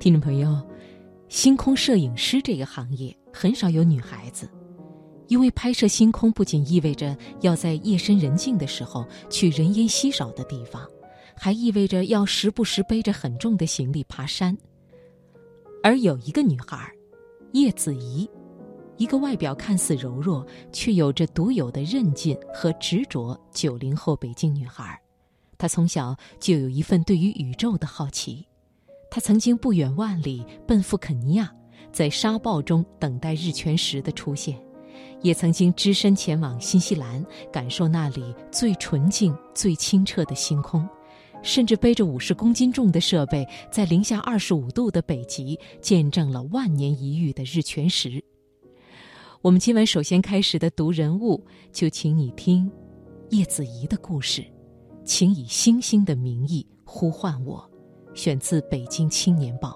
听众朋友，星空摄影师这个行业很少有女孩子，因为拍摄星空不仅意味着要在夜深人静的时候去人烟稀少的地方，还意味着要时不时背着很重的行李爬山。而有一个女孩，叶子怡，一个外表看似柔弱却有着独有的韧劲和执着九零后北京女孩，她从小就有一份对于宇宙的好奇。他曾经不远万里奔赴肯尼亚，在沙暴中等待日全食的出现，也曾经只身前往新西兰，感受那里最纯净、最清澈的星空，甚至背着五十公斤重的设备，在零下二十五度的北极，见证了万年一遇的日全食。我们今晚首先开始的读人物，就请你听叶子怡的故事，请以星星的名义呼唤我。选自《北京青年报》。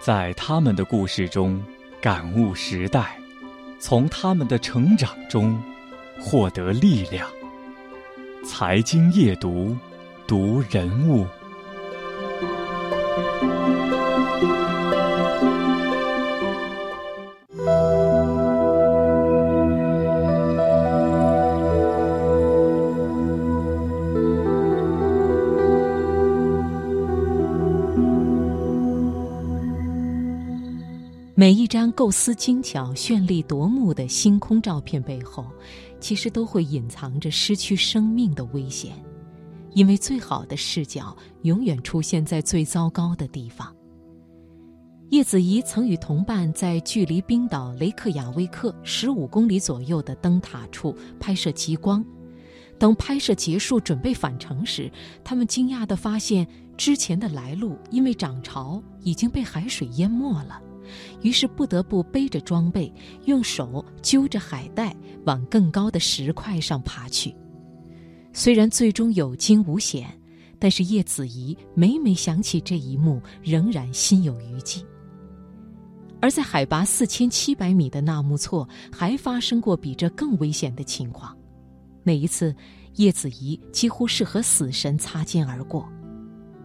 在他们的故事中感悟时代，从他们的成长中获得力量。财经夜读，读人物。每一张构思精巧、绚丽夺目的星空照片背后，其实都会隐藏着失去生命的危险，因为最好的视角永远出现在最糟糕的地方。叶子怡曾与同伴在距离冰岛雷克雅未克十五公里左右的灯塔处拍摄极光。等拍摄结束，准备返程时，他们惊讶地发现，之前的来路因为涨潮已经被海水淹没了。于是不得不背着装备，用手揪着海带往更高的石块上爬去。虽然最终有惊无险，但是叶子怡每每想起这一幕，仍然心有余悸。而在海拔四千七百米的纳木错，还发生过比这更危险的情况。那一次，叶子怡几乎是和死神擦肩而过。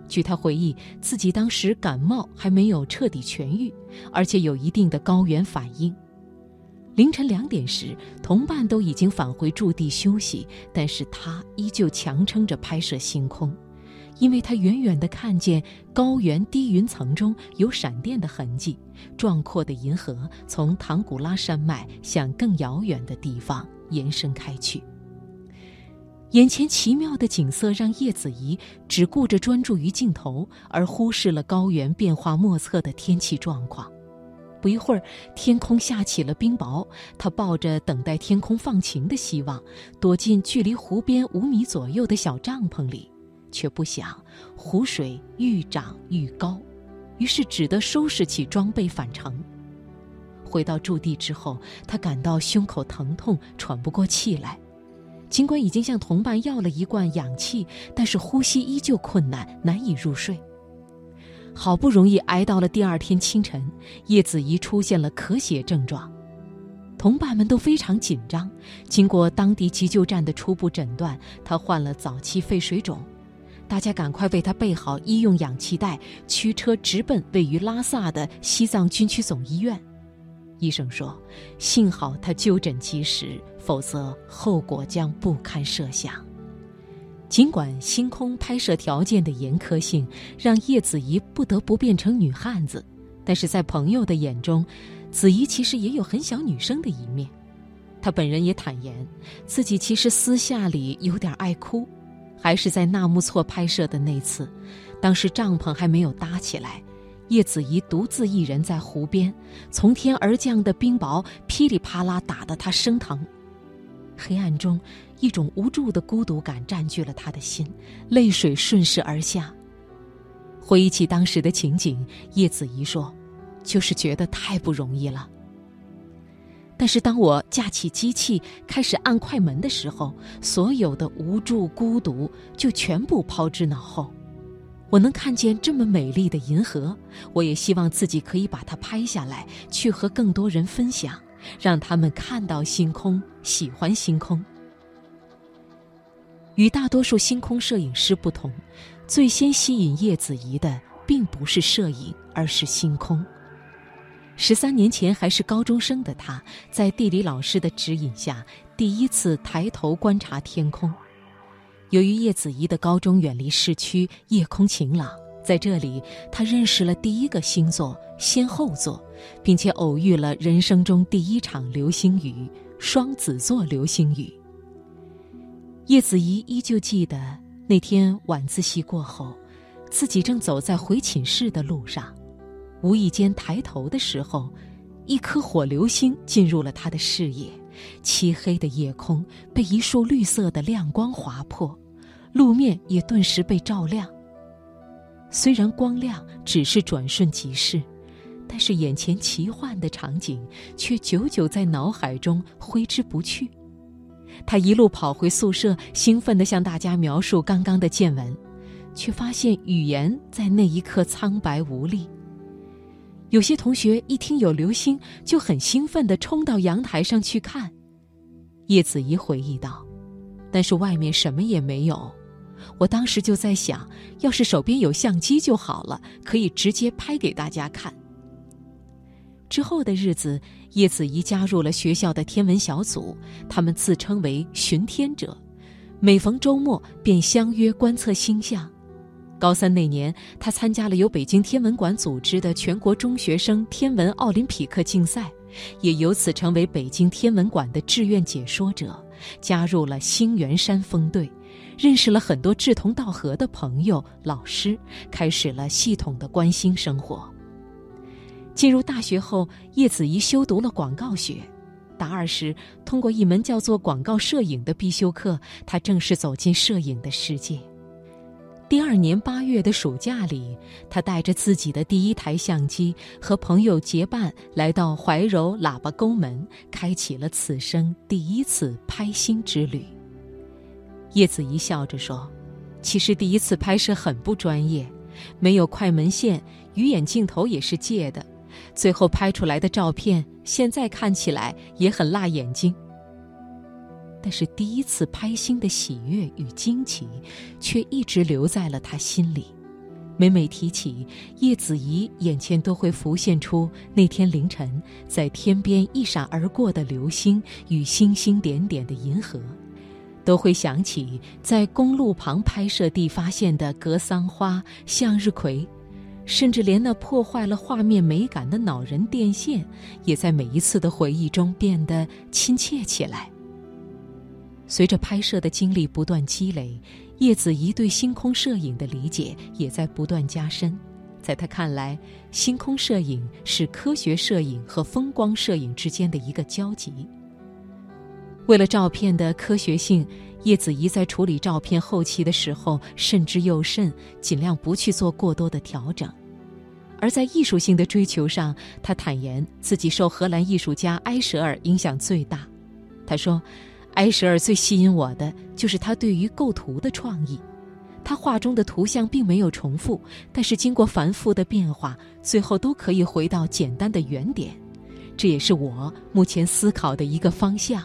据他回忆，自己当时感冒还没有彻底痊愈，而且有一定的高原反应。凌晨两点时，同伴都已经返回驻地休息，但是他依旧强撑着拍摄星空，因为他远远地看见高原低云层中有闪电的痕迹，壮阔的银河从唐古拉山脉向更遥远的地方延伸开去。眼前奇妙的景色让叶子怡只顾着专注于镜头，而忽视了高原变化莫测的天气状况。不一会儿，天空下起了冰雹。他抱着等待天空放晴的希望，躲进距离湖边五米左右的小帐篷里，却不想湖水愈涨愈高，于是只得收拾起装备返程。回到驻地之后，他感到胸口疼痛，喘不过气来。尽管已经向同伴要了一罐氧气，但是呼吸依旧困难，难以入睡。好不容易挨到了第二天清晨，叶子怡出现了咳血症状，同伴们都非常紧张。经过当地急救站的初步诊断，她患了早期肺水肿，大家赶快为她备好医用氧气袋，驱车直奔位于拉萨的西藏军区总医院。医生说：“幸好他就诊及时，否则后果将不堪设想。”尽管星空拍摄条件的严苛性让叶子怡不得不变成女汉子，但是在朋友的眼中，子怡其实也有很小女生的一面。她本人也坦言，自己其实私下里有点爱哭，还是在纳木错拍摄的那次，当时帐篷还没有搭起来。叶子怡独自一人在湖边，从天而降的冰雹噼里啪啦打得她生疼。黑暗中，一种无助的孤独感占据了他的心，泪水顺势而下。回忆起当时的情景，叶子怡说：“就是觉得太不容易了。”但是当我架起机器开始按快门的时候，所有的无助、孤独就全部抛之脑后。我能看见这么美丽的银河，我也希望自己可以把它拍下来，去和更多人分享，让他们看到星空，喜欢星空。与大多数星空摄影师不同，最先吸引叶子怡的并不是摄影，而是星空。十三年前还是高中生的他，在地理老师的指引下，第一次抬头观察天空。由于叶子怡的高中远离市区，夜空晴朗，在这里，他认识了第一个星座仙后座，并且偶遇了人生中第一场流星雨——双子座流星雨。叶子怡依旧记得那天晚自习过后，自己正走在回寝室的路上。无意间抬头的时候，一颗火流星进入了他的视野。漆黑的夜空被一束绿色的亮光划破，路面也顿时被照亮。虽然光亮只是转瞬即逝，但是眼前奇幻的场景却久久在脑海中挥之不去。他一路跑回宿舍，兴奋地向大家描述刚刚的见闻，却发现语言在那一刻苍白无力。有些同学一听有流星，就很兴奋地冲到阳台上去看。叶子怡回忆道：“但是外面什么也没有，我当时就在想，要是手边有相机就好了，可以直接拍给大家看。”之后的日子，叶子怡加入了学校的天文小组，他们自称为“巡天者”，每逢周末便相约观测星象。高三那年，他参加了由北京天文馆组织的全国中学生天文奥林匹克竞赛，也由此成为北京天文馆的志愿解说者，加入了星源山峰队，认识了很多志同道合的朋友、老师，开始了系统的观星生活。进入大学后，叶子怡修读了广告学，大二时通过一门叫做广告摄影的必修课，他正式走进摄影的世界。第二年八月的暑假里，他带着自己的第一台相机，和朋友结伴来到怀柔喇叭沟门，开启了此生第一次拍星之旅。叶子怡笑着说：“其实第一次拍摄很不专业，没有快门线，鱼眼镜头也是借的，最后拍出来的照片现在看起来也很辣眼睛。”但是第一次拍星的喜悦与惊奇，却一直留在了他心里。每每提起叶子怡，眼前都会浮现出那天凌晨在天边一闪而过的流星与星星点点的银河，都会想起在公路旁拍摄地发现的格桑花、向日葵，甚至连那破坏了画面美感的恼人电线，也在每一次的回忆中变得亲切起来。随着拍摄的经历不断积累，叶子怡对星空摄影的理解也在不断加深。在他看来，星空摄影是科学摄影和风光摄影之间的一个交集。为了照片的科学性，叶子怡在处理照片后期的时候慎之又慎，尽量不去做过多的调整。而在艺术性的追求上，他坦言自己受荷兰艺术家埃舍尔影响最大。他说。埃舍尔最吸引我的就是他对于构图的创意，他画中的图像并没有重复，但是经过繁复的变化，最后都可以回到简单的原点，这也是我目前思考的一个方向。